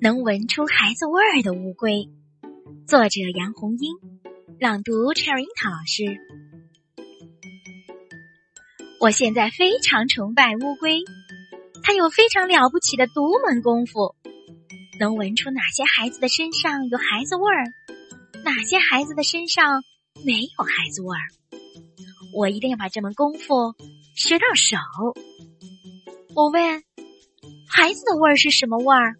能闻出孩子味儿的乌龟，作者杨红樱，朗读 Cherry 老师。我现在非常崇拜乌龟，它有非常了不起的独门功夫，能闻出哪些孩子的身上有孩子味儿，哪些孩子的身上没有孩子味儿。我一定要把这门功夫学到手。我问：孩子的味儿是什么味儿？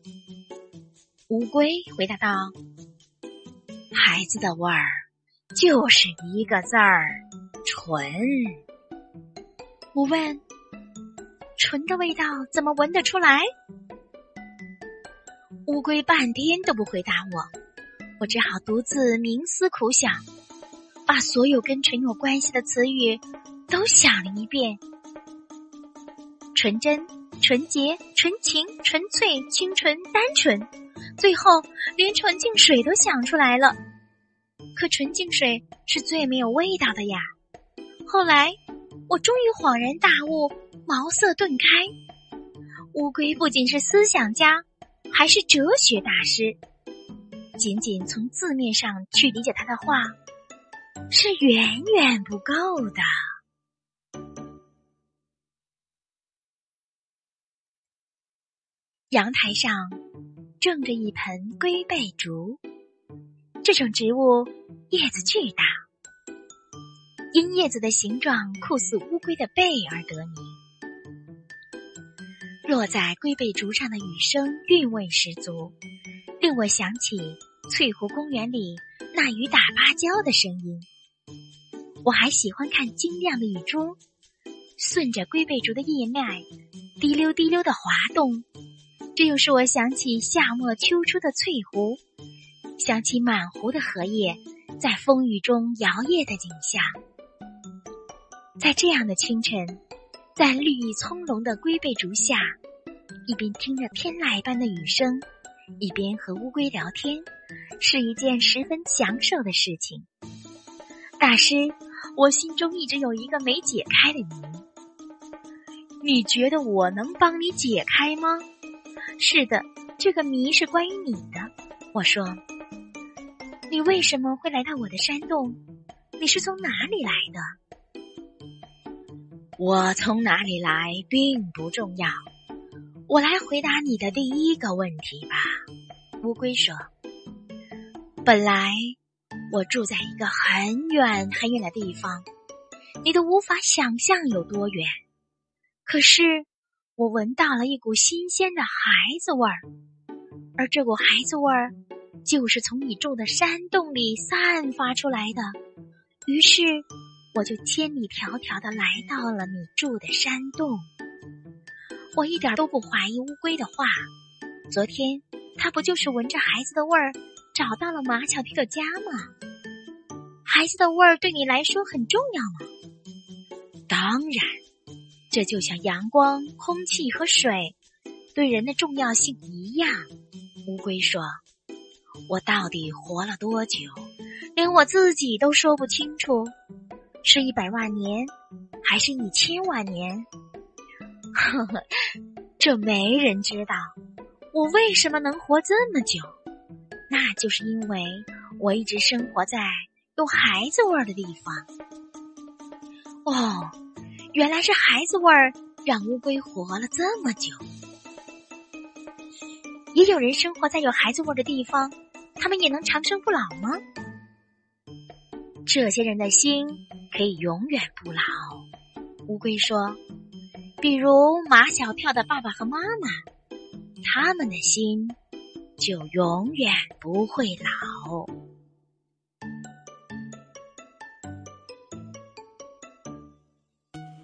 乌龟回答道：“孩子的味儿就是一个字儿——纯。”我问：“纯的味道怎么闻得出来？”乌龟半天都不回答我，我只好独自冥思苦想，把所有跟纯有关系的词语都想了一遍：纯真、纯洁、纯情、纯粹、清纯、单纯。最后，连纯净水都想出来了，可纯净水是最没有味道的呀。后来，我终于恍然大悟，茅塞顿开。乌龟不仅是思想家，还是哲学大师。仅仅从字面上去理解他的话，是远远不够的。阳台上。种着一盆龟背竹，这种植物叶子巨大，因叶子的形状酷似乌龟的背而得名。落在龟背竹上的雨声韵味十足，令我想起翠湖公园里那雨打芭蕉的声音。我还喜欢看晶亮的雨珠顺着龟背竹的叶脉滴溜滴溜的滑动。这又使我想起夏末秋初的翠湖，想起满湖的荷叶在风雨中摇曳的景象。在这样的清晨，在绿意葱茏的龟背竹下，一边听着天籁般的雨声，一边和乌龟聊天，是一件十分享受的事情。大师，我心中一直有一个没解开的谜，你觉得我能帮你解开吗？是的，这个谜是关于你的。我说，你为什么会来到我的山洞？你是从哪里来的？我从哪里来并不重要，我来回答你的第一个问题吧。乌龟说：“本来我住在一个很远很远的地方，你都无法想象有多远。可是。”我闻到了一股新鲜的孩子味儿，而这股孩子味儿就是从你住的山洞里散发出来的。于是，我就千里迢迢的来到了你住的山洞。我一点都不怀疑乌龟的话。昨天，它不就是闻着孩子的味儿找到了马巧蒂的家吗？孩子的味儿对你来说很重要吗？当然。这就像阳光、空气和水对人的重要性一样。乌龟说：“我到底活了多久，连我自己都说不清楚，是一百万年，还是一千万年？呵呵，这没人知道。我为什么能活这么久？那就是因为我一直生活在有孩子味儿的地方。哦。”原来是孩子味儿让乌龟活了这么久。也有人生活在有孩子味儿的地方，他们也能长生不老吗？这些人的心可以永远不老。乌龟说：“比如马小跳的爸爸和妈妈，他们的心就永远不会老。”